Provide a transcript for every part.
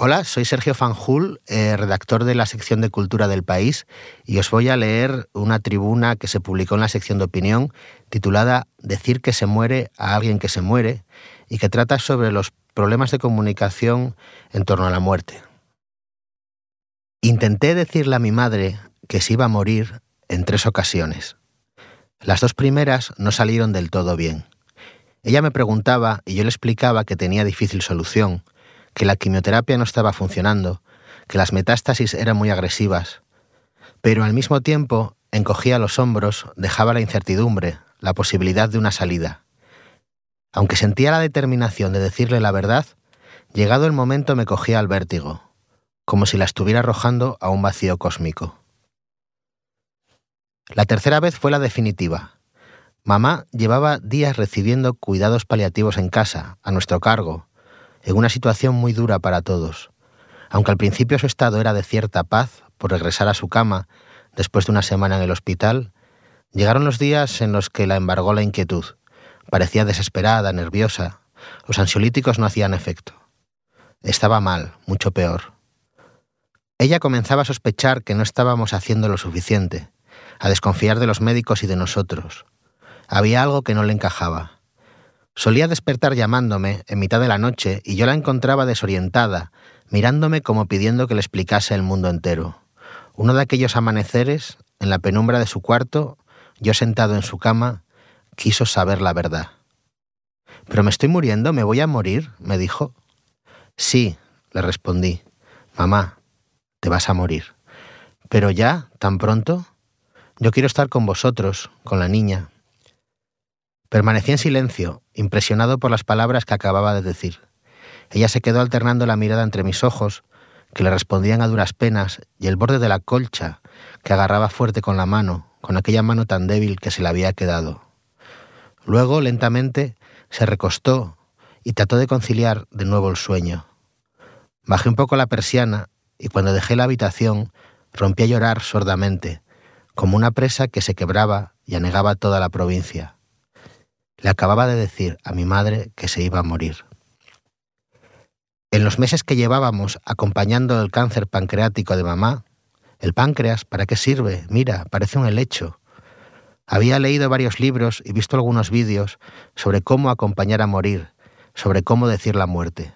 Hola, soy Sergio Fanjul, eh, redactor de la sección de Cultura del País, y os voy a leer una tribuna que se publicó en la sección de opinión titulada Decir que se muere a alguien que se muere, y que trata sobre los problemas de comunicación en torno a la muerte. Intenté decirle a mi madre que se iba a morir en tres ocasiones. Las dos primeras no salieron del todo bien. Ella me preguntaba y yo le explicaba que tenía difícil solución, que la quimioterapia no estaba funcionando, que las metástasis eran muy agresivas, pero al mismo tiempo encogía los hombros, dejaba la incertidumbre, la posibilidad de una salida. Aunque sentía la determinación de decirle la verdad, llegado el momento me cogía al vértigo, como si la estuviera arrojando a un vacío cósmico. La tercera vez fue la definitiva. Mamá llevaba días recibiendo cuidados paliativos en casa, a nuestro cargo, en una situación muy dura para todos. Aunque al principio su estado era de cierta paz por regresar a su cama después de una semana en el hospital, llegaron los días en los que la embargó la inquietud. Parecía desesperada, nerviosa. Los ansiolíticos no hacían efecto. Estaba mal, mucho peor. Ella comenzaba a sospechar que no estábamos haciendo lo suficiente, a desconfiar de los médicos y de nosotros. Había algo que no le encajaba. Solía despertar llamándome en mitad de la noche y yo la encontraba desorientada, mirándome como pidiendo que le explicase el mundo entero. Uno de aquellos amaneceres, en la penumbra de su cuarto, yo sentado en su cama, quiso saber la verdad. ¿Pero me estoy muriendo? ¿Me voy a morir? me dijo. Sí, le respondí. Mamá, te vas a morir. ¿Pero ya? ¿Tan pronto? Yo quiero estar con vosotros, con la niña. Permanecí en silencio, impresionado por las palabras que acababa de decir. Ella se quedó alternando la mirada entre mis ojos, que le respondían a duras penas, y el borde de la colcha, que agarraba fuerte con la mano, con aquella mano tan débil que se le había quedado. Luego, lentamente, se recostó y trató de conciliar de nuevo el sueño. Bajé un poco la persiana y cuando dejé la habitación rompí a llorar sordamente, como una presa que se quebraba y anegaba toda la provincia. Le acababa de decir a mi madre que se iba a morir. En los meses que llevábamos acompañando el cáncer pancreático de mamá, el páncreas, ¿para qué sirve? Mira, parece un helecho. Había leído varios libros y visto algunos vídeos sobre cómo acompañar a morir, sobre cómo decir la muerte.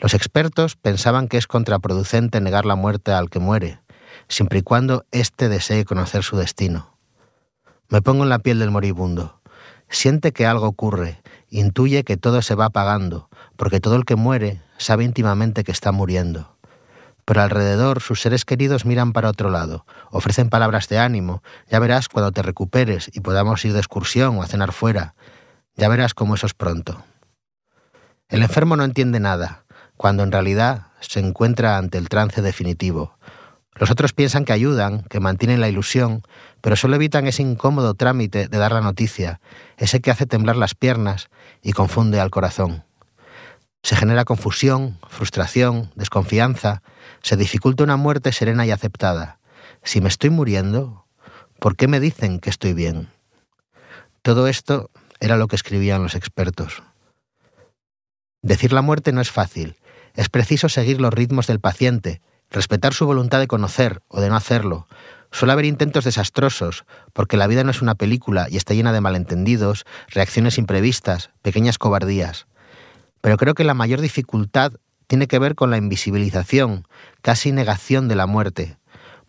Los expertos pensaban que es contraproducente negar la muerte al que muere, siempre y cuando éste desee conocer su destino. Me pongo en la piel del moribundo. Siente que algo ocurre, intuye que todo se va apagando, porque todo el que muere sabe íntimamente que está muriendo. Pero alrededor sus seres queridos miran para otro lado, ofrecen palabras de ánimo, ya verás cuando te recuperes y podamos ir de excursión o a cenar fuera, ya verás cómo eso es pronto. El enfermo no entiende nada, cuando en realidad se encuentra ante el trance definitivo, los otros piensan que ayudan, que mantienen la ilusión, pero solo evitan ese incómodo trámite de dar la noticia, ese que hace temblar las piernas y confunde al corazón. Se genera confusión, frustración, desconfianza, se dificulta una muerte serena y aceptada. Si me estoy muriendo, ¿por qué me dicen que estoy bien? Todo esto era lo que escribían los expertos. Decir la muerte no es fácil, es preciso seguir los ritmos del paciente, respetar su voluntad de conocer o de no hacerlo. Suele haber intentos desastrosos, porque la vida no es una película y está llena de malentendidos, reacciones imprevistas, pequeñas cobardías. Pero creo que la mayor dificultad tiene que ver con la invisibilización, casi negación de la muerte.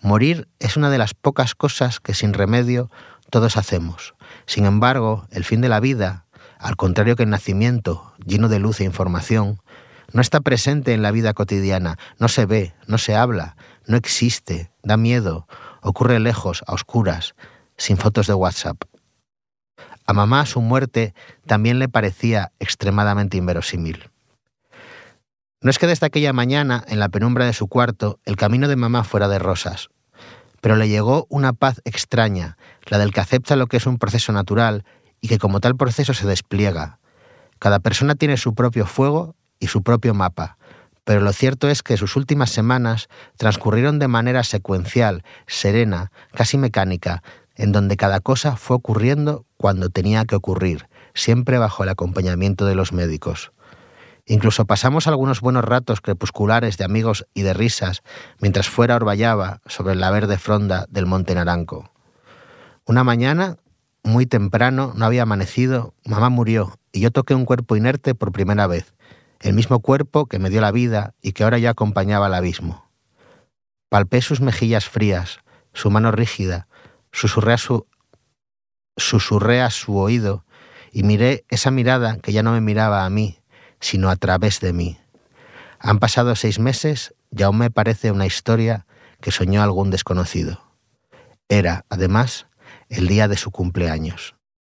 Morir es una de las pocas cosas que sin remedio todos hacemos. Sin embargo, el fin de la vida, al contrario que el nacimiento, lleno de luz e información, no está presente en la vida cotidiana, no se ve, no se habla, no existe, da miedo, ocurre lejos, a oscuras, sin fotos de WhatsApp. A mamá su muerte también le parecía extremadamente inverosímil. No es que desde aquella mañana, en la penumbra de su cuarto, el camino de mamá fuera de rosas, pero le llegó una paz extraña, la del que acepta lo que es un proceso natural y que como tal proceso se despliega. Cada persona tiene su propio fuego y su propio mapa, pero lo cierto es que sus últimas semanas transcurrieron de manera secuencial, serena, casi mecánica, en donde cada cosa fue ocurriendo cuando tenía que ocurrir, siempre bajo el acompañamiento de los médicos. Incluso pasamos algunos buenos ratos crepusculares de amigos y de risas mientras fuera orvallaba sobre la verde fronda del monte Naranco. Una mañana, muy temprano, no había amanecido, mamá murió y yo toqué un cuerpo inerte por primera vez, el mismo cuerpo que me dio la vida y que ahora ya acompañaba al abismo. Palpé sus mejillas frías, su mano rígida, susurré a su, susurré a su oído y miré esa mirada que ya no me miraba a mí, sino a través de mí. Han pasado seis meses y aún me parece una historia que soñó algún desconocido. Era, además, el día de su cumpleaños.